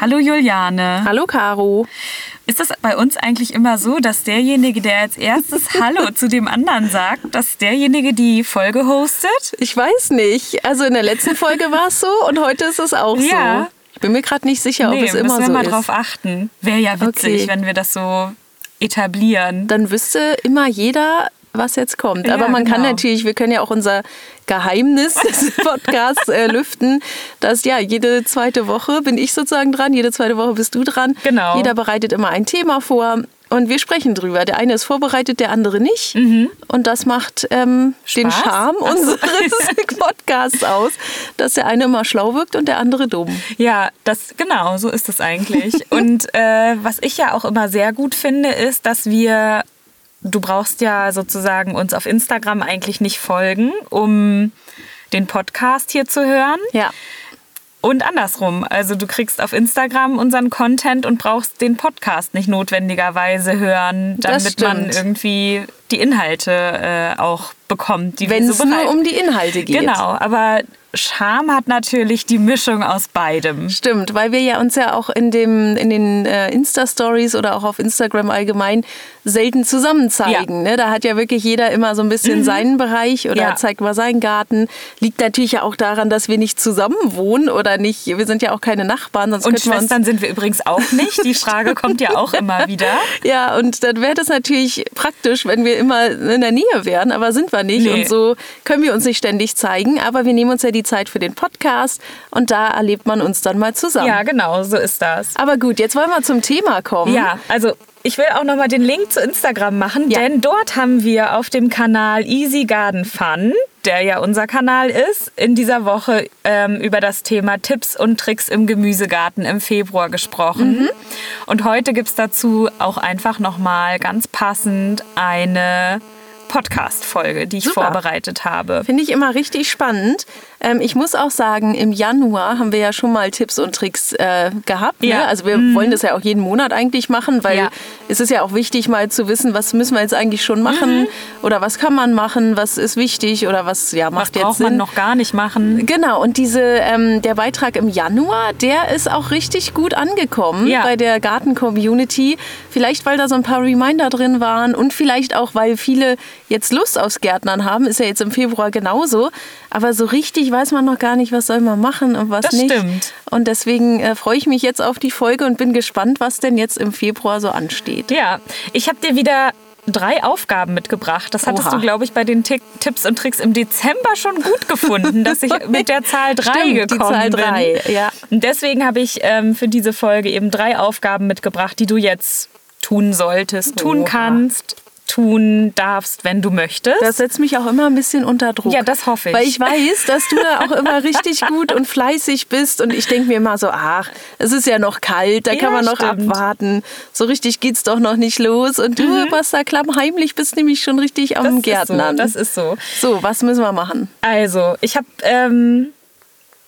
Hallo Juliane. Hallo Caro. Ist das bei uns eigentlich immer so, dass derjenige, der als erstes Hallo zu dem anderen sagt, dass derjenige die Folge hostet? Ich weiß nicht. Also in der letzten Folge war es so und heute ist es auch Ja. so. Ich bin mir gerade nicht sicher, nee, ob es immer müssen wir so mal ist. drauf achten. Wäre ja witzig, Okay. wenn wir das so etablieren. Dann wüsste immer jeder, was jetzt kommt. Ja, Aber man kann genau. natürlich, wir können ja auch unser Geheimnis des Podcasts äh, lüften, dass ja jede zweite Woche bin ich sozusagen dran, jede zweite Woche bist du dran. Genau. Jeder bereitet immer ein Thema vor. Und wir sprechen drüber. Der eine ist vorbereitet, der andere nicht. Und das macht ähm, den Mhm. Charme unseres Podcasts aus, dass der eine immer schlau wirkt und der andere dumm. Ja, das genau, so ist es eigentlich. Und äh, was ich ja auch immer sehr gut finde, ist, dass wir, du brauchst ja sozusagen uns auf Instagram eigentlich nicht folgen, um den Podcast hier zu hören. Ja. Und andersrum. Also du kriegst auf Instagram unseren Content und brauchst den Podcast nicht notwendigerweise hören, damit man irgendwie die Inhalte äh, auch bekommt, die Wenn es so nur um die Inhalte geht. Genau, aber Charme hat natürlich die Mischung aus beidem. Stimmt, weil wir ja uns ja auch in, dem, in den äh, Insta-Stories oder auch auf Instagram allgemein selten zusammen zeigen. Ne? Da hat ja wirklich jeder immer so ein bisschen seinen Bereich oder Mhm. Ja. zeigt mal seinen Garten. Liegt natürlich ja auch daran, dass wir nicht zusammen wohnen oder nicht. Wir sind ja auch keine Nachbarn, sonst Und könnten wir Schwestern sind wir übrigens auch nicht. Die Frage kommt ja auch immer wieder. Ja, und dann wäre das natürlich praktisch, wenn wir immer in der Nähe wären, aber sind wir nicht. Nee. Und so können wir uns nicht ständig zeigen. Aber wir nehmen uns ja die Zeit für den Podcast und da erlebt man uns dann mal zusammen. Ja, genau, so ist das. Aber gut, jetzt wollen wir zum Thema kommen. Ja, also ich will auch nochmal den Link zu Instagram machen, Ja. denn dort haben wir auf dem Kanal Easy Garden Fun, der ja unser Kanal ist, in dieser Woche ähm, über das Thema Tipps und Tricks im Gemüsegarten im Februar gesprochen. Mhm. Und heute gibt es dazu auch einfach nochmal ganz passend eine Podcast-Folge, die ich Super. vorbereitet habe. Finde ich immer richtig spannend. Ähm, ich muss auch sagen, im Januar haben wir ja schon mal Tipps und Tricks äh, gehabt. Ja. Mhm. Ne? Also wir wollen das ja auch jeden Monat eigentlich machen, weil Ja. es ist ja auch wichtig, mal zu wissen, was müssen wir jetzt eigentlich schon machen oder was kann man machen, was ist wichtig oder was ja, Was macht jetzt braucht Sinn. man noch gar nicht machen? Genau, und diese, ähm, der Beitrag im Januar, der ist auch richtig gut angekommen Ja. bei der Garten-Community. Vielleicht, weil da so ein paar Reminder drin waren und vielleicht auch, weil viele jetzt Lust aufs Gärtnern haben. Ist ja jetzt im Februar genauso. Aber so richtig weiß man noch gar nicht, was soll man machen und was Das nicht. stimmt. Und deswegen äh, freue ich mich jetzt auf die Folge und bin gespannt, was denn jetzt im Februar so ansteht. Ja, ich habe dir wieder drei Aufgaben mitgebracht. Das hattest Oha. du, glaube ich, bei den Tick Tipps und Tricks im Dezember schon gut gefunden, dass ich mit der Zahl drei Stimmt, die gekommen Zahl bin. drei, ja. Und deswegen habe ich ähm, für diese Folge eben drei Aufgaben mitgebracht, die du jetzt tun solltest, tun Oha. kannst, tun darfst, wenn du möchtest. Das setzt mich auch immer ein bisschen unter Druck. Ja, das hoffe ich. Weil ich weiß, dass du da auch immer richtig gut und fleißig bist. Und ich denke mir immer so, ach, es ist ja noch kalt, da Ja, kann man noch stimmt. abwarten. So richtig geht's doch noch nicht los. Und du, was da klammheimlich bist, nämlich schon richtig am Mhm. das Gärtnern. Ist so, das ist so. so, was müssen wir machen? Also, ich habe ähm,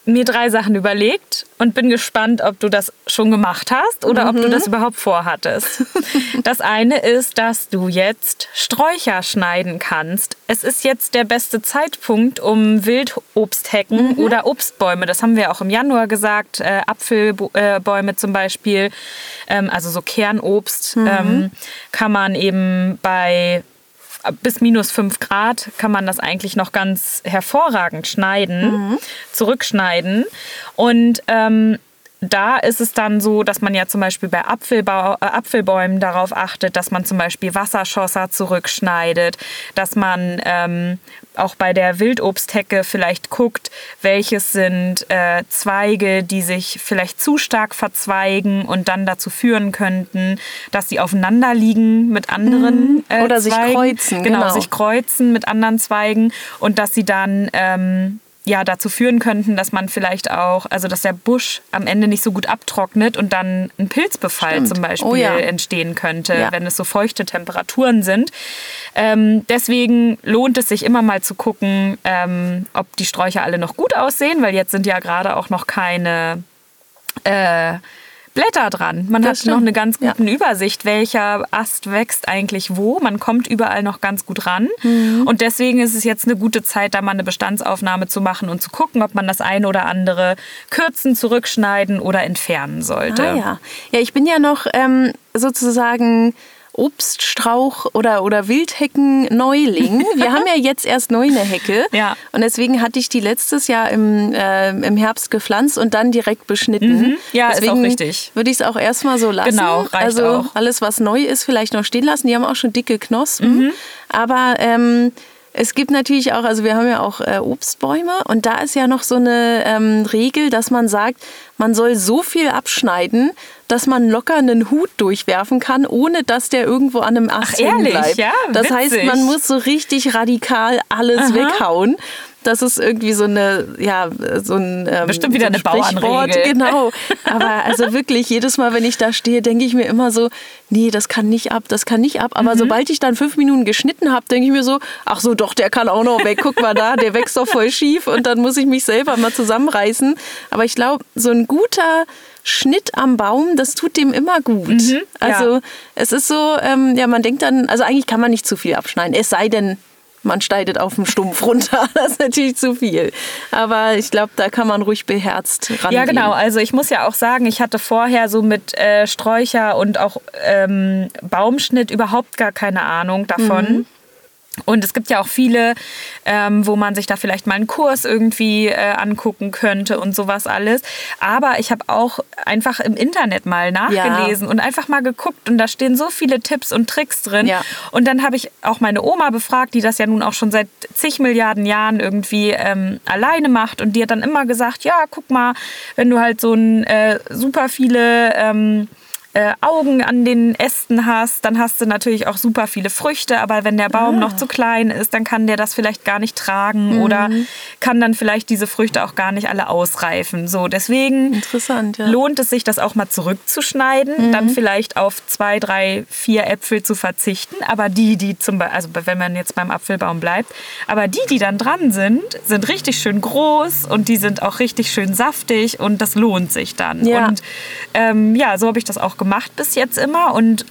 mir drei Sachen überlegt und bin gespannt, ob du das schon gemacht hast oder ob du das überhaupt vorhattest. das eine ist, dass du jetzt Sträucher schneiden kannst. Es ist jetzt der beste Zeitpunkt, um Wildobsthecken oder Obstbäume, das haben wir auch im Januar gesagt, äh, Apfelbäume zum Beispiel, ähm, also so Kernobst, ähm, kann man eben bei bis minus 5 Grad kann man das eigentlich noch ganz hervorragend schneiden, zurückschneiden. Und ähm, da ist es dann so, dass man ja zum Beispiel bei Apfelbau, äh, Apfelbäumen darauf achtet, dass man zum Beispiel Wasserschosser zurückschneidet, dass man ähm, auch bei der Wildobsthecke vielleicht guckt, welches sind äh, Zweige, die sich vielleicht zu stark verzweigen und dann dazu führen könnten, dass sie aufeinander liegen mit anderen äh, Oder sich Zweigen. kreuzen, Genau, genau. sich kreuzen mit anderen Zweigen und dass sie dann ähm, ja dazu führen könnten, dass man vielleicht auch, also dass der Busch am Ende nicht so gut abtrocknet und dann ein Pilzbefall Stimmt. zum Beispiel Oh ja. entstehen könnte, Ja. wenn es so feuchte Temperaturen sind. Ähm, deswegen lohnt es sich immer mal zu gucken, ähm, ob die Sträucher alle noch gut aussehen, weil jetzt sind ja gerade auch noch keine äh, Blätter dran. Man Das hat stimmt. noch eine ganz Ja. gute Übersicht, welcher Ast wächst eigentlich wo. Man kommt überall noch ganz gut ran. Mhm. Und deswegen ist es jetzt eine gute Zeit, da mal eine Bestandsaufnahme zu machen und zu gucken, ob man das eine oder andere kürzen, zurückschneiden oder entfernen sollte. Ah ja. Ja, ich bin ja noch ähm, sozusagen Obststrauch oder, oder Wildhecken-Neuling. Wir haben ja jetzt erst neu eine Hecke. Ja. Und deswegen hatte ich die letztes Jahr im, äh, im Herbst gepflanzt und dann direkt beschnitten. Mhm. Ja, ist auch deswegen richtig. Würde ich es auch erstmal so lassen. Genau, reicht also auch. alles, was neu ist, vielleicht noch stehen lassen. Die haben auch schon dicke Knospen. Mhm. Aber ähm, es gibt natürlich auch, also wir haben ja auch äh, Obstbäume und da ist ja noch so eine ähm, Regel, dass man sagt, man soll so viel abschneiden, dass man locker einen Hut durchwerfen kann, ohne dass der irgendwo an einem Ast Ach, hängen ehrlich? bleibt. Ja, das heißt, man muss so richtig radikal alles weghauen. Das ist irgendwie so eine, ja, so ein ähm, Bestimmt wieder so ein eine. Bauernregel. Genau. Aber also wirklich, jedes Mal, wenn ich da stehe, denke ich mir immer so, nee, das kann nicht ab, das kann nicht ab. Mhm. Aber sobald ich dann fünf Minuten geschnitten habe, denke ich mir so, ach so, doch, der kann auch noch weg. Guck mal da, der wächst doch voll schief. Und dann muss ich mich selber mal zusammenreißen. Aber ich glaube, so ein guter Schnitt am Baum, das tut dem immer gut. Mhm, ja. also es ist so, ähm, ja, man denkt dann, also eigentlich kann man nicht zu viel abschneiden. Es sei denn, man schneidet auf dem Stumpf runter. Das ist natürlich zu viel. Aber ich glaube, da kann man ruhig beherzt rangehen. Ja, genau. Also ich muss ja auch sagen, ich hatte vorher so mit äh, Sträucher und auch ähm, Baumschnitt überhaupt gar keine Ahnung davon. Mhm. Und es gibt ja auch viele, ähm, wo man sich da vielleicht mal einen Kurs irgendwie äh, angucken könnte und sowas alles. Aber ich habe auch einfach im Internet mal nachgelesen und einfach mal geguckt und da stehen so viele Tipps und Tricks drin. Ja. Und dann habe ich auch meine Oma befragt, die das ja nun auch schon seit zig Milliarden Jahren irgendwie ähm, alleine macht. Und die hat dann immer gesagt, ja, guck mal, wenn du halt so ein äh, super viele... Ähm, äh, Augen an den Ästen hast, dann hast du natürlich auch super viele Früchte, aber wenn der Baum noch zu klein ist, dann kann der das vielleicht gar nicht tragen oder kann dann vielleicht diese Früchte auch gar nicht alle ausreifen. So, deswegen ja. lohnt es sich, das auch mal zurückzuschneiden, dann vielleicht auf zwei, drei, vier Äpfel zu verzichten, aber die, die zum Beispiel, also wenn man jetzt beim Apfelbaum bleibt, aber die, die dann dran sind, sind richtig schön groß und die sind auch richtig schön saftig und das lohnt sich dann. Ja. Und ähm, ja, so habe ich das auch gemacht bis jetzt immer und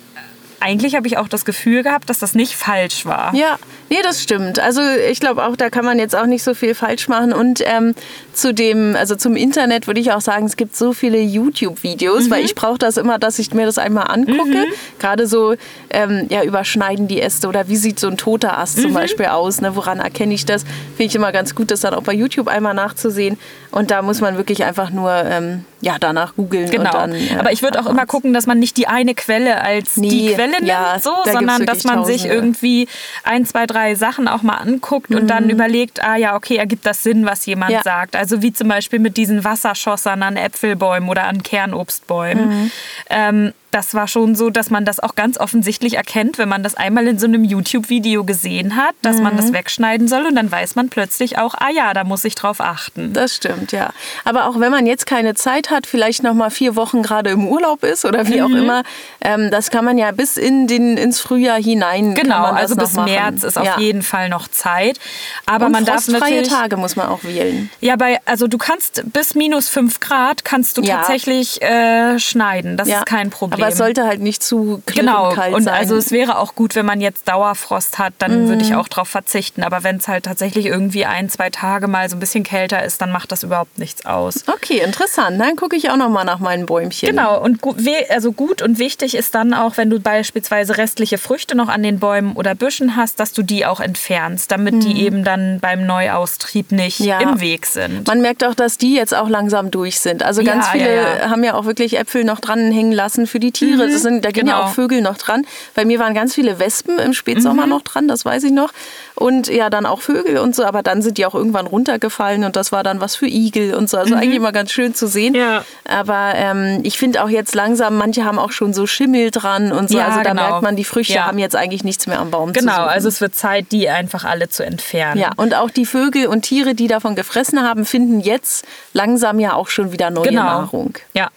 eigentlich habe ich auch das Gefühl gehabt, dass das nicht falsch war. Ja, nee, das stimmt. Also ich glaube auch, da kann man jetzt auch nicht so viel falsch machen. Und ähm, zu dem, also zum Internet würde ich auch sagen, es gibt so viele YouTube-Videos, Mhm. weil ich brauche das immer, dass ich mir das einmal angucke. Gerade so, ähm, ja, überschneiden die Äste oder wie sieht so ein toter Ast Mhm. zum Beispiel aus? Ne? Woran erkenne ich das? Finde ich immer ganz gut, das dann auch bei YouTube einmal nachzusehen. Und da muss man wirklich einfach nur ähm, ja, danach googeln. Genau. Dann, äh, Aber ich würde auch immer gucken, dass man nicht die eine Quelle als die Nee, Quelle nimmt, ja, so, da sondern dass man sich Tausende. irgendwie ein, zwei, drei Sachen auch mal anguckt und dann überlegt, ah ja, okay, ergibt das Sinn, was jemand Mhm. Ja. sagt. Also wie zum Beispiel mit diesen Wasserschossern an Äpfelbäumen oder an Kernobstbäumen. Mhm. Ähm, das war schon so, dass man das auch ganz offensichtlich erkennt, wenn man das einmal in so einem YouTube-Video gesehen hat, dass man Mhm. das wegschneiden soll und dann weiß man plötzlich auch, ah ja, da muss ich drauf achten. Das stimmt, ja. Aber auch wenn man jetzt keine Zeit hat, vielleicht noch mal vier Wochen gerade im Urlaub ist oder wie Mhm. auch immer, ähm, das kann man ja bis in den, ins Frühjahr hinein. Genau, man also bis. März ist auf ja. jeden Fall noch Zeit. Aber Und man darf natürlich. Tage muss man auch wählen. Ja, bei, also du kannst bis minus 5 Grad kannst du Ja. tatsächlich äh, schneiden. Das ja. ist kein Problem. Aber es sollte halt nicht zu Genau, kalt und sein. also es wäre auch gut, wenn man jetzt Dauerfrost hat, dann würde Mhm. ich auch darauf verzichten. Aber wenn es halt tatsächlich irgendwie ein, zwei Tage mal so ein bisschen kälter ist, dann macht das überhaupt nichts aus. okay, interessant. Dann gucke ich auch noch mal nach meinen Bäumchen. Genau, und gu also gut und wichtig ist dann auch, wenn du beispielsweise restliche Früchte noch an den Bäumen oder Büschen hast, dass du die auch entfernst, damit die eben dann beim Neuaustrieb nicht Mhm. Ja. im Weg sind. Man merkt auch, dass die jetzt auch langsam durch sind. Also ganz Ja, viele ja. haben ja auch wirklich Äpfel noch dran hängen lassen für die Tiere. Das sind, da gehen ja genau. auch Vögel noch dran. Bei mir waren ganz viele Wespen im Spätsommer Mhm. noch dran, das weiß ich noch. Und ja, dann auch Vögel und so. Aber dann sind die auch irgendwann runtergefallen und das war dann was für Igel und so. Also eigentlich immer ganz schön zu sehen. Mhm. Ja. Aber ähm, ich finde auch jetzt langsam, manche haben auch schon so Schimmel dran und so. Ja, also da genau. merkt man, die Früchte Ja. haben jetzt eigentlich nichts mehr am Baum zu Genau, also es wird Zeit, die einfach alle zu entfernen. Ja, und auch die Vögel und Tiere, die davon gefressen haben, finden jetzt langsam ja auch schon wieder neue genau. Nahrung. Ja.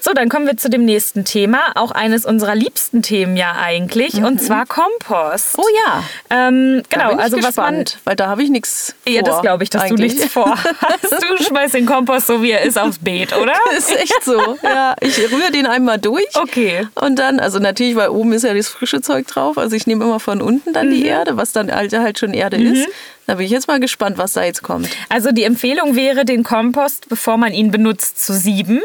So, dann kommen wir zu dem nächsten Thema. Auch eines unserer liebsten Themen ja eigentlich. Und zwar Kompost. Oh ja. Ähm, genau, also was man. gespannt, weil da habe ich nichts vor. Ja, das glaube ich, dass eigentlich. du nichts vorhast. Du schmeißt den Kompost so wie er ist aufs Beet, oder? ist echt so. Ja, ich rühre den einmal durch. Okay. Und dann, also natürlich, weil oben ist ja das frische Zeug drauf. Also ich nehme immer von unten dann Mhm. die Erde, was dann halt, halt schon Erde ist. Da bin ich jetzt mal gespannt, was da jetzt kommt. Also die Empfehlung wäre, den Kompost, bevor man ihn benutzt, zu sieben.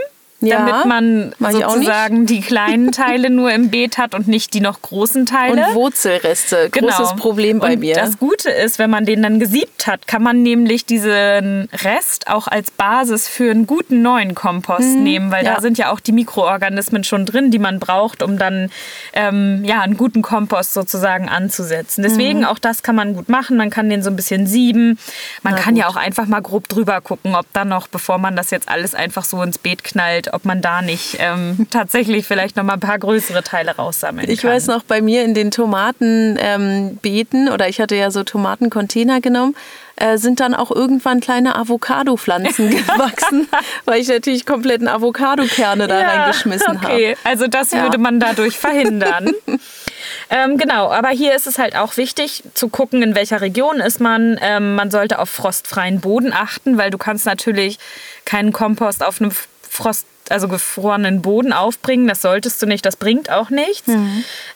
Ja, damit man sozusagen die kleinen Teile nur im Beet hat und nicht die noch großen Teile. Und Wurzelreste, großes Problem bei Genau. und mir. Das Gute ist, wenn man den dann gesiebt hat, kann man nämlich diesen Rest auch als Basis für einen guten neuen Kompost nehmen, weil Mhm. ja. da sind ja auch die Mikroorganismen schon drin, die man braucht, um dann ähm, ja, einen guten Kompost sozusagen anzusetzen. Deswegen Mhm. auch das kann man gut machen. Man kann den so ein bisschen sieben. Man Na kann ja gut. auch einfach mal grob drüber gucken, ob dann noch, bevor man das jetzt alles einfach so ins Beet knallt, ob man da nicht ähm, tatsächlich vielleicht noch mal ein paar größere Teile raussammeln Ich kann. weiß noch, bei mir in den Tomatenbeeten, ähm, oder ich hatte ja so Tomatencontainer genommen, äh, sind dann auch irgendwann kleine Avocado-Pflanzen gewachsen, weil ich natürlich kompletten Avocado-Kerne da reingeschmissen habe. Okay, also das Ja. würde man dadurch verhindern. ähm, genau, aber hier ist es halt auch wichtig zu gucken, in welcher Region ist man. Ähm, man sollte auf frostfreien Boden achten, weil du kannst natürlich keinen Kompost auf einem Frost, also gefrorenen Boden aufbringen. Das solltest du nicht, das bringt auch nichts.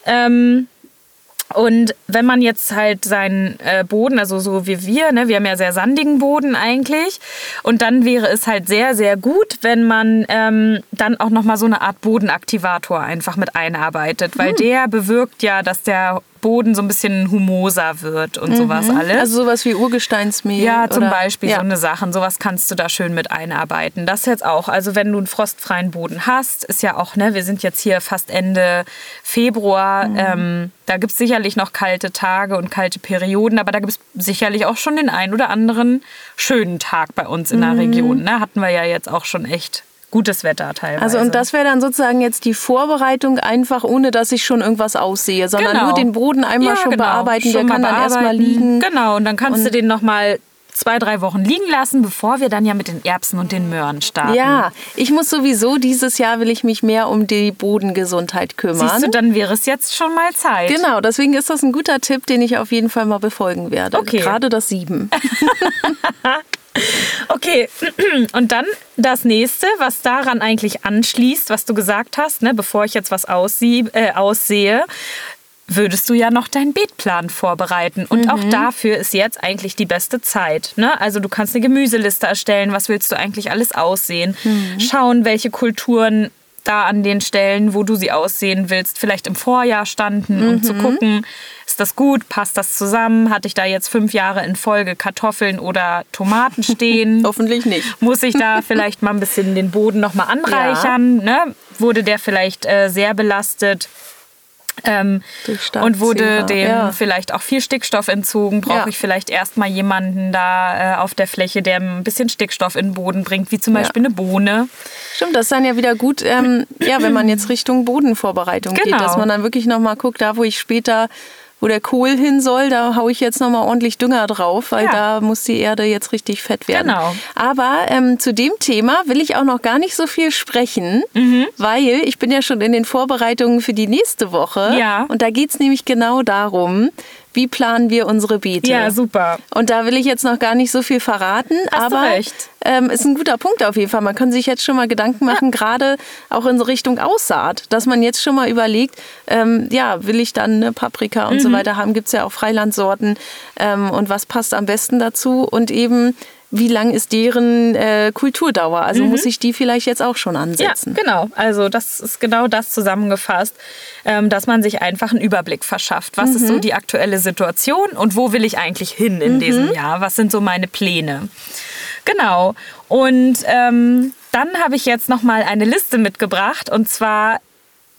Ähm, und wenn man jetzt halt seinen äh, Boden, also so wie wir, ne, wir haben ja sehr sandigen Boden eigentlich, und dann wäre es halt sehr, sehr gut, wenn man ähm, dann auch nochmal so eine Art Bodenaktivator einfach mit einarbeitet, weil der bewirkt ja, dass der Boden so ein bisschen humoser wird und sowas alles. Also sowas wie Urgesteinsmehl. Ja, zum oder? Beispiel ja. so eine Sachen. Sowas kannst du da schön mit einarbeiten. Das jetzt auch. Also wenn du einen frostfreien Boden hast, ist ja auch, ne, wir sind jetzt hier fast Ende Februar. Mhm. Ähm, da gibt es sicherlich noch kalte Tage und kalte Perioden, aber da gibt es sicherlich auch schon den ein oder anderen schönen Tag bei uns in der Mhm. Region. Ne? Hatten wir ja jetzt auch schon echt gutes Wetter teilweise. Also und das wäre dann sozusagen jetzt die Vorbereitung einfach, ohne dass ich schon irgendwas aussehe, sondern Genau. nur den Boden einmal Ja, schon genau. bearbeiten, Schon der kann mal dann erstmal bearbeiten. liegen. Genau, und dann kannst du den noch mal zwei, drei Wochen liegen lassen, bevor wir dann ja mit den Erbsen und den Möhren starten. Ja, ich muss sowieso dieses Jahr will ich mich mehr um die Bodengesundheit kümmern. Siehst du, dann wäre es jetzt schon mal Zeit. Genau, deswegen ist das ein guter Tipp, den ich auf jeden Fall mal befolgen werde. Okay. Gerade das Sieben. Okay, und dann das nächste, was daran eigentlich anschließt, was du gesagt hast, ne, bevor ich jetzt was aussie äh, aussehe, würdest du ja noch deinen Beetplan vorbereiten. Und auch dafür ist jetzt eigentlich die beste Zeit. Ne? Also du kannst eine Gemüseliste erstellen, was willst du eigentlich alles aussehen, schauen, welche Kulturen da an den Stellen, wo du sie aussehen willst, vielleicht im Vorjahr standen, um zu gucken, ist das gut, passt das zusammen, hatte ich da jetzt fünf Jahre in Folge Kartoffeln oder Tomaten stehen. Hoffentlich nicht. Muss ich da vielleicht mal ein bisschen den Boden noch mal anreichern? Ne? Wurde der vielleicht äh, sehr belastet? Ähm, und wurde dem ja. vielleicht auch viel Stickstoff entzogen? Brauche Ja. ich vielleicht erstmal jemanden da äh, auf der Fläche, der ein bisschen Stickstoff in den Boden bringt, wie zum Beispiel eine Bohne? Stimmt, das ist dann ja wieder gut, ähm, ja, wenn man jetzt Richtung Bodenvorbereitung geht, Genau. dass man dann wirklich nochmal guckt, da wo ich später, wo der Kohl hin soll, da haue ich jetzt nochmal ordentlich Dünger drauf, weil Ja. da muss die Erde jetzt richtig fett werden. Genau. Aber ähm, zu dem Thema will ich auch noch gar nicht so viel sprechen, Mhm. weil ich bin ja schon in den Vorbereitungen für die nächste Woche. Ja. Und da geht es nämlich genau darum, wie planen wir unsere Beete. Ja, super. Und da will ich jetzt noch gar nicht so viel verraten, Hast aber. Ähm, ist ein guter Punkt auf jeden Fall. Man kann sich jetzt schon mal Gedanken machen, gerade auch in so Richtung Aussaat, dass man jetzt schon mal überlegt, ähm, ja, will ich dann eine Paprika und Mhm. so weiter haben, gibt es ja auch Freilandsorten ähm, und was passt am besten dazu und eben wie lang ist deren äh, Kulturdauer? Also muss ich die vielleicht jetzt auch schon Mhm. Ja, ansetzen? genau. Also das ist genau das zusammengefasst, ähm, dass man sich einfach einen Überblick verschafft. Was ist Mhm. so die aktuelle Situation und wo will ich eigentlich hin in Mhm. diesem Jahr? Was sind so meine Pläne? Genau. Und ähm, dann habe ich jetzt noch mal eine Liste mitgebracht und zwar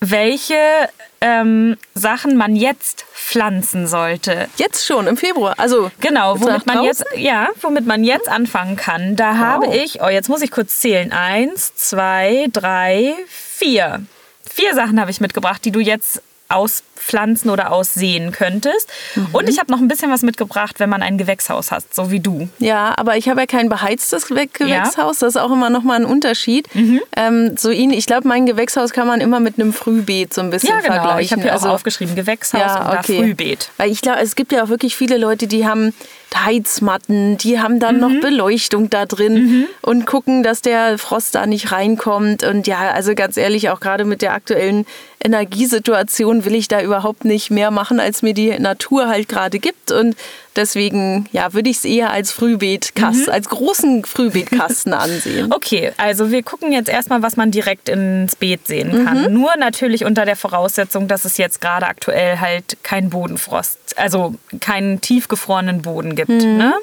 welche ähm, Sachen man jetzt pflanzen sollte. Jetzt schon im Februar. Also Genau, womit man jetzt, ja, womit man jetzt anfangen kann. Da habe ich, oh, jetzt muss ich kurz zählen. Eins, zwei, drei, vier. Vier Sachen habe ich mitgebracht, die du jetzt auspflanzen oder aussehen könntest. Und ich habe noch ein bisschen was mitgebracht, wenn man ein Gewächshaus hat, so wie du. Ja, aber ich habe ja kein beheiztes Ge- Gewächshaus. Das ist auch immer noch mal ein Unterschied. Mhm. Ähm, so ihn, ich glaube, mein Gewächshaus kann man immer mit einem Frühbeet so ein bisschen Ja, genau. vergleichen. Ich habe hier also, auch aufgeschrieben, Gewächshaus Ja, und okay. Frühbeet. Weil ich glaube, es gibt ja auch wirklich viele Leute, die haben Heizmatten, die haben dann Mhm. noch Beleuchtung da drin und gucken, dass der Frost da nicht reinkommt. Und ja, also ganz ehrlich, auch gerade mit der aktuellen Energiesituation will ich da überhaupt nicht mehr machen, als mir die Natur halt gerade gibt. Und deswegen, ja, würde ich es eher als Frühbeetkasten, Mhm. als großen Frühbeetkasten ansehen. Okay, also wir gucken jetzt erstmal, was man direkt ins Beet sehen kann. Nur natürlich unter der Voraussetzung, dass es jetzt gerade aktuell halt kein Bodenfrost, also keinen tiefgefrorenen Boden gibt. Ne?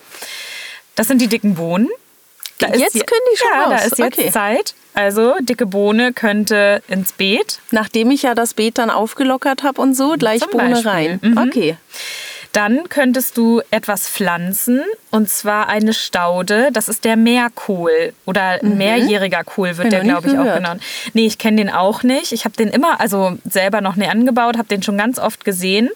Das sind die dicken Bohnen. Da ist Jetzt die- können die schon Ja, da raus. ist jetzt Okay. Zeit. Also dicke Bohne könnte ins Beet. Nachdem ich ja das Beet dann aufgelockert habe und so, gleich Zum Bohne Beispiel. rein. Mhm. Okay. Dann könntest du etwas pflanzen und zwar eine Staude. Das ist der Meerkohl oder mehrjähriger Kohl wird ich der, glaube ich, auch gehört. genannt. Nee, ich kenne den auch nicht. Ich habe den immer, also selber noch nie angebaut, habe den schon ganz oft gesehen.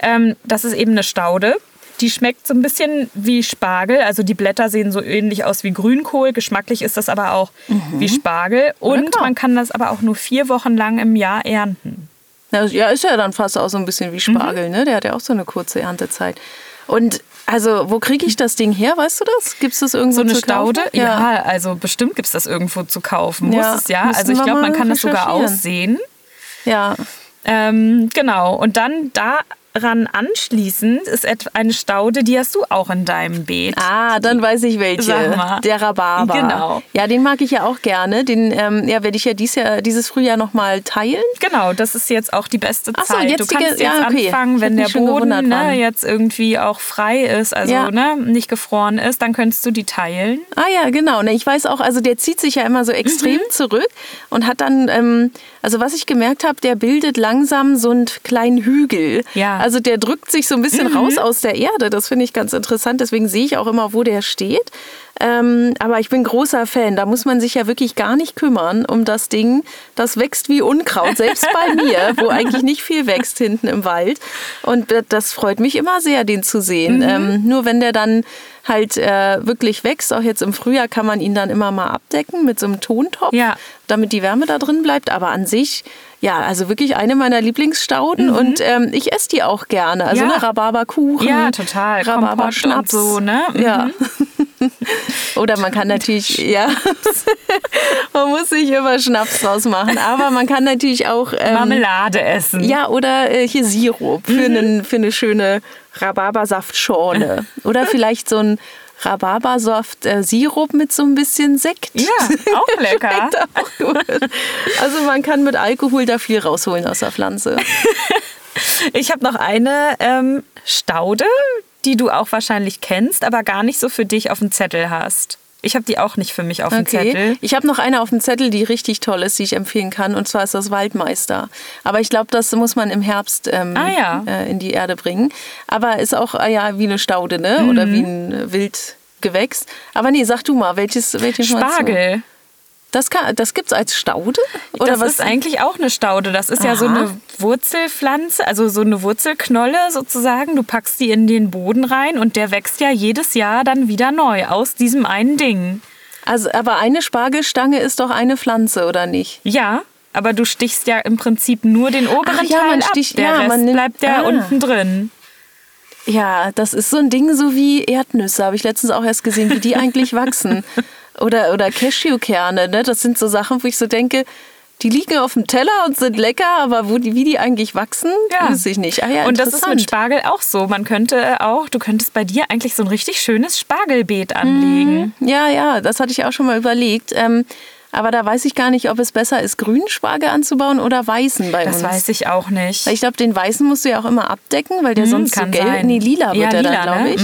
Ähm, das ist eben eine Staude. Die schmeckt so ein bisschen wie Spargel. Also die Blätter sehen so ähnlich aus wie Grünkohl. Geschmacklich ist das aber auch wie Spargel. Und man kann das aber auch nur vier Wochen lang im Jahr ernten. Na, Ja, ist ja dann fast auch so ein bisschen wie Spargel, ne? Der hat ja auch so eine kurze Erntezeit. Und also, wo kriege ich das Ding her? Weißt du das? Gibt es das irgendwo So eine zu kaufen? Staude? Ja. also bestimmt gibt es das irgendwo zu kaufen. Muss Ja, es ja. müssen Also ich glaube, man kann das sogar aussehen. Ja. Ähm, genau. Und dann daran anschließend ist eine Staude, die hast du auch in deinem Beet. Ah, dann weiß ich welche. Der Rhabarber. Genau. Ja, den mag ich ja auch gerne. Den ähm, ja, werde ich ja dies Jahr, dieses Frühjahr nochmal teilen. Genau, das ist jetzt auch die beste Ach so, Zeit. jetzt du die kannst ge- jetzt ja, okay. anfangen, wenn der Boden ne, jetzt irgendwie auch frei ist, also Ja. ne, nicht gefroren ist, dann könntest du die teilen. Ah ja, genau. Ne, Ich weiß auch, also der zieht sich ja immer so extrem Mhm. zurück und hat dann, ähm, also was ich gemerkt habe, der bildet langsam so einen kleinen Hügel. Ja. Also der drückt sich so ein bisschen raus aus der Erde. Das finde ich ganz interessant. Deswegen sehe ich auch immer, wo der steht. Ähm, aber ich bin großer Fan. Da muss man sich ja wirklich gar nicht kümmern um das Ding. Das wächst wie Unkraut, selbst bei mir, wo eigentlich nicht viel wächst hinten im Wald. Und das freut mich immer sehr, den zu sehen. Ähm, nur wenn der dann halt äh, wirklich wächst, auch jetzt im Frühjahr kann man ihn dann immer mal abdecken mit so einem Tontopf, Ja. damit die Wärme da drin bleibt. Aber an sich, ja, also wirklich eine meiner Lieblingsstauden und ähm, ich esse die auch gerne. Also Ja. eine Rhabarberkuchen, Ja, total. Rhabarberschnaps. so, ne? Ja. Oder man kann natürlich, ja, man muss sich immer Schnaps draus machen. Aber man kann natürlich auch ähm, Marmelade essen. ja, oder äh, hier Sirup für, einen, für eine schöne Rhabarbersaftschorle. oder vielleicht so ein Rhabarbersaft-Sirup mit so ein bisschen Sekt. Ja, auch lecker. Auch gut. Also man kann mit Alkohol da viel rausholen aus der Pflanze. Ich habe noch eine ähm, Staude, die du auch wahrscheinlich kennst, aber gar nicht so für dich auf dem Zettel hast. Ich habe die auch nicht für mich auf dem Zettel. Ich habe noch eine auf dem Zettel, die richtig toll ist, die ich empfehlen kann. Und zwar ist das Waldmeister. Aber ich glaube, das muss man im Herbst ähm, Ah, ja. äh, in die Erde bringen. Aber ist auch äh, ja, wie eine Staude, ne? Mhm. Oder wie ein Wildgewächs. Aber nee, sag du mal, welches, welches? Spargel. Das, kann, das gibt es als Staude? Oder das was? ist eigentlich auch eine Staude. Das ist ja so Aha. eine Wurzelpflanze, also so eine Wurzelknolle sozusagen. Du packst die in den Boden rein und der wächst ja jedes Jahr dann wieder neu aus diesem einen Ding. also, aber eine Spargelstange ist doch eine Pflanze, oder nicht? Ja, aber du stichst ja im Prinzip nur den oberen Ach ja, Teil man ab. sticht- Der ja, Rest man nimmt- bleibt ja ah. unten drin. Ja, das ist so ein Ding so wie Erdnüsse, habe ich letztens auch erst gesehen, wie die eigentlich wachsen. Oder, oder Cashewkerne, ne? Das sind so Sachen, wo ich so denke, die liegen auf dem Teller und sind lecker, aber wo die, wie die eigentlich wachsen, Ja. weiß ich nicht. Ah, ja, und das ist mit. Spargel auch so. Man könnte auch, du könntest bei dir eigentlich so ein richtig schönes Spargelbeet anlegen. Ja, ja, das hatte ich auch schon mal überlegt. Ähm, aber da weiß ich gar nicht, ob es besser ist, grünen Spargel anzubauen oder weißen bei Das uns. weiß ich auch nicht. Weil Ich glaube, den weißen musst du ja auch immer abdecken, weil der Mhm, sonst so gelb, sein. nee, lila wird Ja, der dann, lila, glaube ne? ich.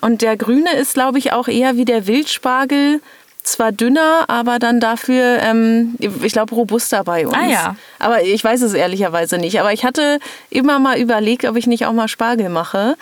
Und der grüne ist, glaube ich, auch eher wie der Wildspargel. Zwar dünner, aber dann dafür, ähm, ich glaube, robuster bei uns. Ah, ja. Aber ich weiß es ehrlicherweise nicht. Aber ich hatte immer mal überlegt, ob ich nicht auch mal Spargel mache.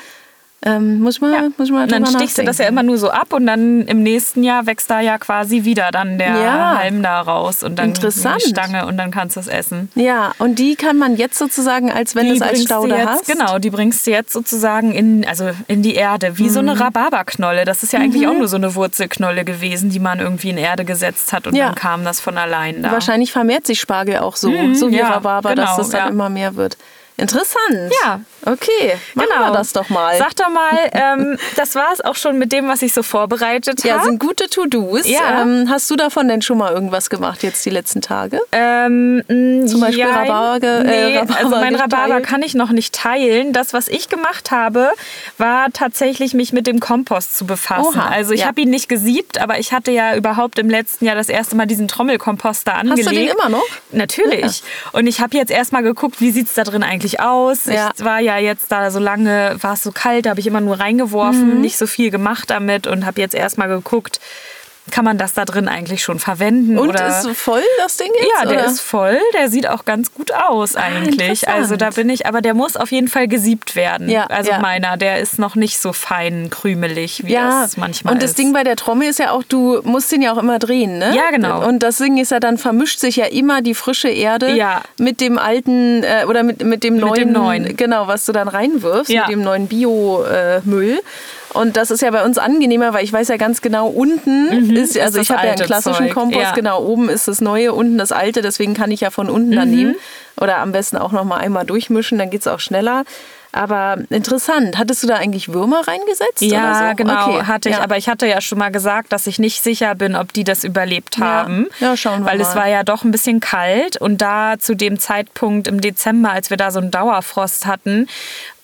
Ähm, muss man, Ja. muss man Und dann stichst du das ja immer nur so ab und dann im nächsten Jahr wächst da ja quasi wieder dann der Ja. Halm da raus und dann Interessant. die Stange und dann kannst du es essen. Ja, und die kann man jetzt sozusagen, als wenn du es als Staude jetzt, hast. Genau, die bringst du jetzt sozusagen in, also in die Erde, wie so Mhm. eine Rhabarberknolle. Das ist ja eigentlich auch nur so eine Wurzelknolle gewesen, die man irgendwie in Erde gesetzt hat und Ja. dann kam das von allein da. Wahrscheinlich vermehrt sich Spargel auch so, Mhm, so wie Rhabarber, dass genau, das dann immer mehr wird. Interessant. Ja. Okay, machen wir das doch mal. Sag doch mal, ähm, das war es auch schon mit dem, was ich so vorbereitet ja, habe. sind gute To-Dos. Ja. Ähm, hast du davon denn schon mal irgendwas gemacht jetzt die letzten Tage? Ähm, mh, Zum Beispiel jein. Rhabarber, äh, nee, Rhabarber also mein Rhabarber teilen? kann ich noch nicht teilen. Das, was ich gemacht habe, war tatsächlich mich mit dem Kompost zu befassen. Oha, also ich ja. habe ihn nicht gesiebt, aber ich hatte ja überhaupt im letzten Jahr das erste Mal diesen Trommelkomposter angelegt. Hast du den immer noch? Natürlich. Und ich habe jetzt erstmal geguckt, wie sieht es da drin eigentlich aus. Ja. Ich war ja jetzt da so lange, war es so kalt, da habe ich immer nur Mhm. reingeworfen, nicht so viel gemacht damit und habe jetzt erstmal geguckt, kann man das da drin eigentlich schon verwenden? Und oder ist voll das Ding jetzt? ja, der oder? Ah, ist voll. Der sieht auch ganz gut aus eigentlich. interessant. also da bin ich, aber der muss auf jeden Fall gesiebt werden. Ja, also ja. meiner, der ist noch nicht so fein krümelig, wie ja, das manchmal und das ist. Ding bei der Trommel ist ja auch, du musst den ja auch immer drehen, ne? Ja, genau. Und das Ding ist ja, dann vermischt sich ja immer die frische Erde Ja. mit dem alten äh, oder mit, mit dem Mit neuen, dem neuen. genau, was du dann reinwirfst, mit dem neuen Biomüll. Und das ist ja bei uns angenehmer, weil ich weiß ja ganz genau, unten ist, also Mhm. das ich habe ja einen klassischen Zeug, Kompost, ja. genau, oben ist das neue, unten das alte, deswegen kann ich ja von unten dann Mhm. nehmen. Oder am besten auch noch mal einmal durchmischen, dann geht es auch schneller. Aber interessant. Hattest du da eigentlich Würmer reingesetzt? ja, oder so? genau, Okay, hatte ich. ja. Aber ich hatte ja schon mal gesagt, dass ich nicht sicher bin, ob die das überlebt Ja. haben. Ja, schauen wir Weil es mal. war ja doch ein bisschen kalt und da zu dem Zeitpunkt im Dezember, als wir da so einen Dauerfrost hatten,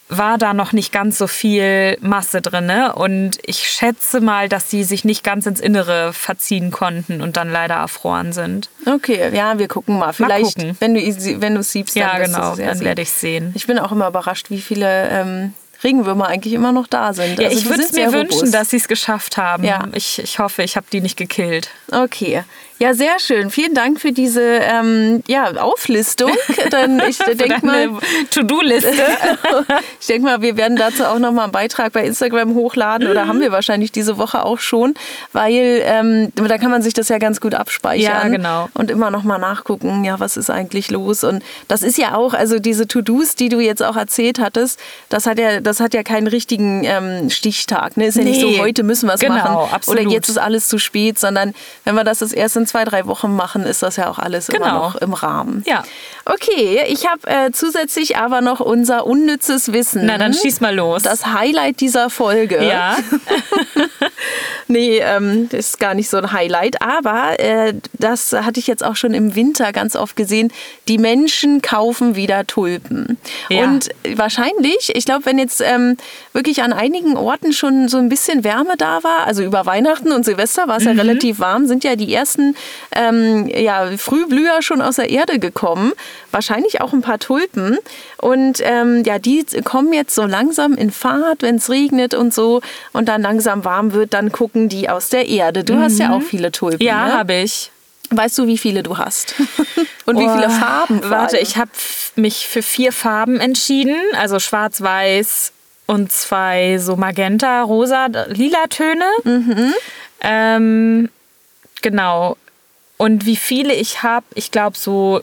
war da noch nicht ganz so viel Masse drin. Und ich schätze mal, dass die sich nicht ganz ins Innere verziehen konnten und dann leider erfroren sind. Okay, ja, wir gucken mal. Vielleicht, gucken. wenn du wenn du es siebst, dann Ja, genau, es ja dann sehen. werde ich sehen. Ich bin auch immer überrascht, wie viele ähm, Regenwürmer eigentlich immer noch da sind. Ja, Also ich würde es mir wünschen, robust. dass sie es geschafft haben. Ja. Ich, ich hoffe, ich habe die nicht gekillt. Okay, ja, sehr schön. Vielen Dank für diese ähm, ja, Auflistung. Dann ich denke mal, To-Do-Liste. ich denke mal, wir werden dazu auch noch mal einen Beitrag bei Instagram hochladen oder haben wir wahrscheinlich diese Woche auch schon, weil ähm, da kann man sich das ja ganz gut abspeichern Ja, genau. und immer noch mal nachgucken, ja, was ist eigentlich los und das ist ja auch, also diese To-Dos, die du jetzt auch erzählt hattest, das hat ja, das hat ja keinen richtigen ähm, Stichtag, ne? Ist ja nicht Nee. so, heute müssen wir es Genau, machen absolut. oder jetzt ist alles zu spät, sondern wenn wir das jetzt erst in zwei, drei Wochen machen, ist das ja auch alles immer Genau. noch im Rahmen. Ja. Okay, ich habe äh, zusätzlich aber noch unser unnützes Wissen. Na, dann schieß mal los. Das Highlight dieser Folge. ja. Nee, ähm, das ist gar nicht so ein Highlight. Aber äh, das hatte ich jetzt auch schon im Winter ganz oft gesehen. Die Menschen kaufen wieder Tulpen. Ja. Und wahrscheinlich, ich glaube, wenn jetzt ähm, wirklich an einigen Orten schon so ein bisschen Wärme da war, also über Weihnachten und Silvester war es ja Mhm. relativ warm, sind ja die ersten ähm, ja, Frühblüher schon aus der Erde gekommen. Wahrscheinlich auch ein paar Tulpen. Und ähm, ja, die kommen jetzt so langsam in Fahrt, wenn es regnet und so und dann langsam warm wird, dann gucken die aus der Erde. Du hast ja auch viele Tulpen. Mhm. Ja, ne? habe ich. Weißt du, wie viele du hast? und wie Oh, viele Farben? Warte, ich habe mich für vier Farben entschieden. Also schwarz, weiß und zwei so magenta, rosa, lila Töne. Mhm. Ähm, genau. Und wie viele ich habe, ich glaube so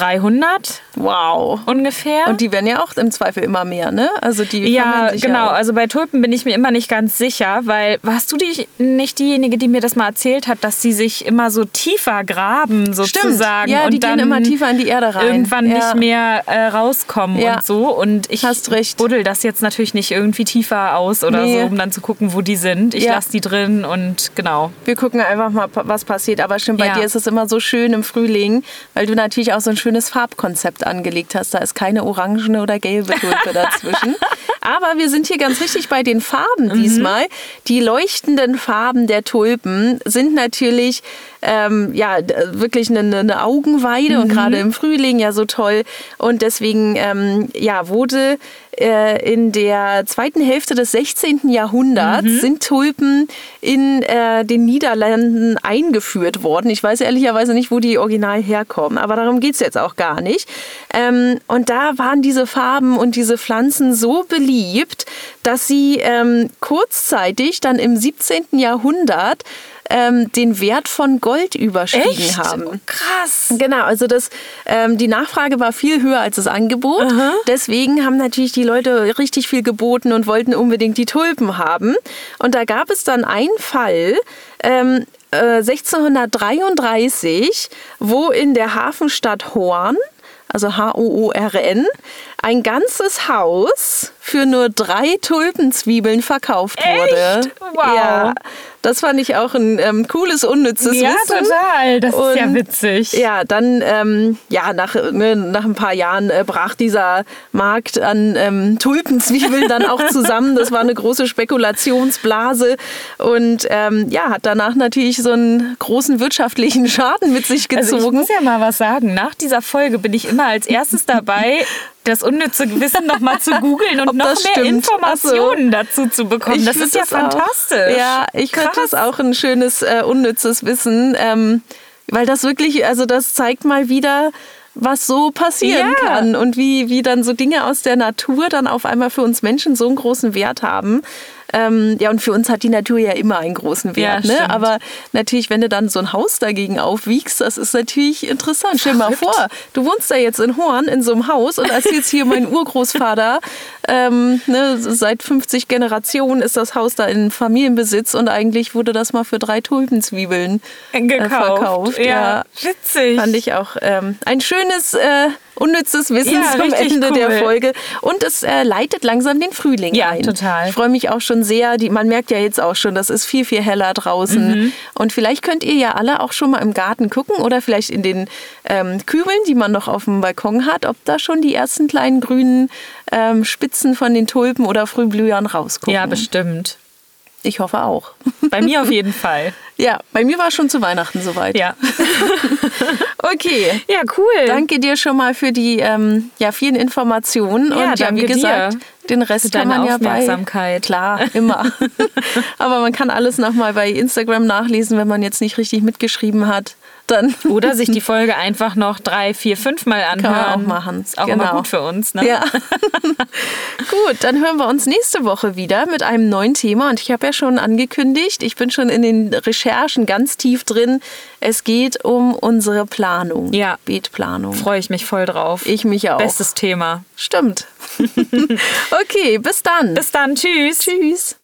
300 Wow. ungefähr. Und die werden ja auch im Zweifel immer mehr, ne? Also die ja, sich genau. Ja. Also bei Tulpen bin ich mir immer nicht ganz sicher, weil warst du die, nicht diejenige, die mir das mal erzählt hat, dass sie sich immer so tiefer graben sozusagen Ja, und die dann gehen immer tiefer in die Erde rein. irgendwann ja. nicht mehr äh, rauskommen Ja. und so. Und ich Hast recht. buddel das jetzt natürlich nicht irgendwie tiefer aus oder Nee. so, um dann zu gucken, wo die sind. Ich lasse die drin und genau. Wir gucken einfach mal, was passiert. Aber stimmt, bei dir ist es immer so schön im Frühling, weil du natürlich auch so ein schönes Farbkonzept angelegt hast. Da ist keine orangene oder gelbe Tulpe dazwischen. Aber wir sind hier ganz richtig bei den Farben diesmal. Die leuchtenden Farben der Tulpen sind natürlich ähm, ja, wirklich eine, eine Augenweide und gerade im Frühling ja so toll. Und deswegen ähm, ja, wurde äh, in der zweiten Hälfte des 16. Jahrhunderts Mhm. sind Tulpen in äh, den Niederlanden eingeführt worden. Ich weiß ehrlicherweise nicht, wo die original herkommen, aber darum geht es jetzt auch gar nicht. Ähm, und da waren diese Farben und diese Pflanzen so beliebt, dass sie ähm, kurzzeitig dann im 17. Jahrhundert ähm, den Wert von Gold überstiegen Echt? haben. Krass. Genau, also das, ähm, die Nachfrage war viel höher als das Angebot. Deswegen haben natürlich die Leute richtig viel geboten und wollten unbedingt die Tulpen haben. Und da gab es dann einen Fall, ähm, äh, 1633, wo in der Hafenstadt Horn, also H-O-O-R-N, ein ganzes Haus für nur drei Tulpenzwiebeln verkauft wurde. Echt? Wow. Ja, das fand ich auch ein ähm, cooles, unnützes Ja, Wissen. total. Das ist ja Und witzig. Ja, dann, ähm, ja, nach, ne, nach ein paar Jahren äh, brach dieser Markt an ähm, Tulpenzwiebeln dann auch zusammen. Das war eine große Spekulationsblase und ähm, ja, hat danach natürlich so einen großen wirtschaftlichen Schaden mit sich Also ich gezogen. muss ja mal was sagen. Nach dieser Folge bin ich immer als erstes dabei, das unnütze Gewissen noch mal zu googeln und Ob noch das mehr stimmt. Informationen dazu zu bekommen. das ist ja auch- fantastisch. Ja, ich finde das auch ein schönes, äh, unnützes Wissen, ähm, weil das wirklich, also das zeigt mal wieder, was so passieren Ja. kann und wie, wie dann so Dinge aus der Natur dann auf einmal für uns Menschen so einen großen Wert haben. Ähm, ja, und für uns hat die Natur ja immer einen großen Ja, Wert. ne? stimmt. Aber natürlich, wenn du dann so ein Haus dagegen aufwiegst, das ist natürlich interessant. Stell dir mal vor, du wohnst da jetzt in Horn in so einem Haus und als jetzt hier mein Urgroßvater, ähm, ne, seit 50 Generationen ist das Haus da in Familienbesitz und eigentlich wurde das mal für drei Tulpenzwiebeln äh, Gekauft. verkauft. Ja, witzig. Fand ich auch ähm, ein schönes, äh, unnützes Wissen Ja, zum Ende der cool. Folge. Und es äh, leitet langsam den Frühling Ja, ein. total. Ich freue mich auch schon sehr. Die, man merkt ja jetzt auch schon, das ist viel, viel heller draußen. Mhm. Und vielleicht könnt ihr ja alle auch schon mal im Garten gucken oder vielleicht in den ähm, Kübeln, die man noch auf dem Balkon hat, ob da schon die ersten kleinen grünen ähm, Spitzen von den Tulpen oder Frühblühern rausgucken. ja, bestimmt. ich hoffe auch. Bei mir auf jeden Fall. Ja, bei mir war schon zu Weihnachten soweit. Ja. Okay. Ja, cool. Danke dir schon mal für die ähm, ja, vielen Informationen. Ja, und ja, wie gesagt, dir den Rest für kann man ja bei. Aufmerksamkeit. Klar, immer. Aber man kann alles nochmal bei Instagram nachlesen, wenn man jetzt nicht richtig mitgeschrieben hat. Dann Oder sich die Folge einfach noch drei, vier, fünf Mal anhören. Kann man auch machen. Ist auch Genau. immer gut für uns. Ne? Ja. Gut, dann hören wir uns nächste Woche wieder mit einem neuen Thema. Und ich habe ja schon angekündigt, ich bin schon in den Recherchen ganz tief drin. Es geht um unsere Planung. Ja. Beetplanung. Freue ich mich voll drauf. Ich mich auch. Bestes Thema. Stimmt. okay, bis dann. Bis dann. Tschüss. Tschüss.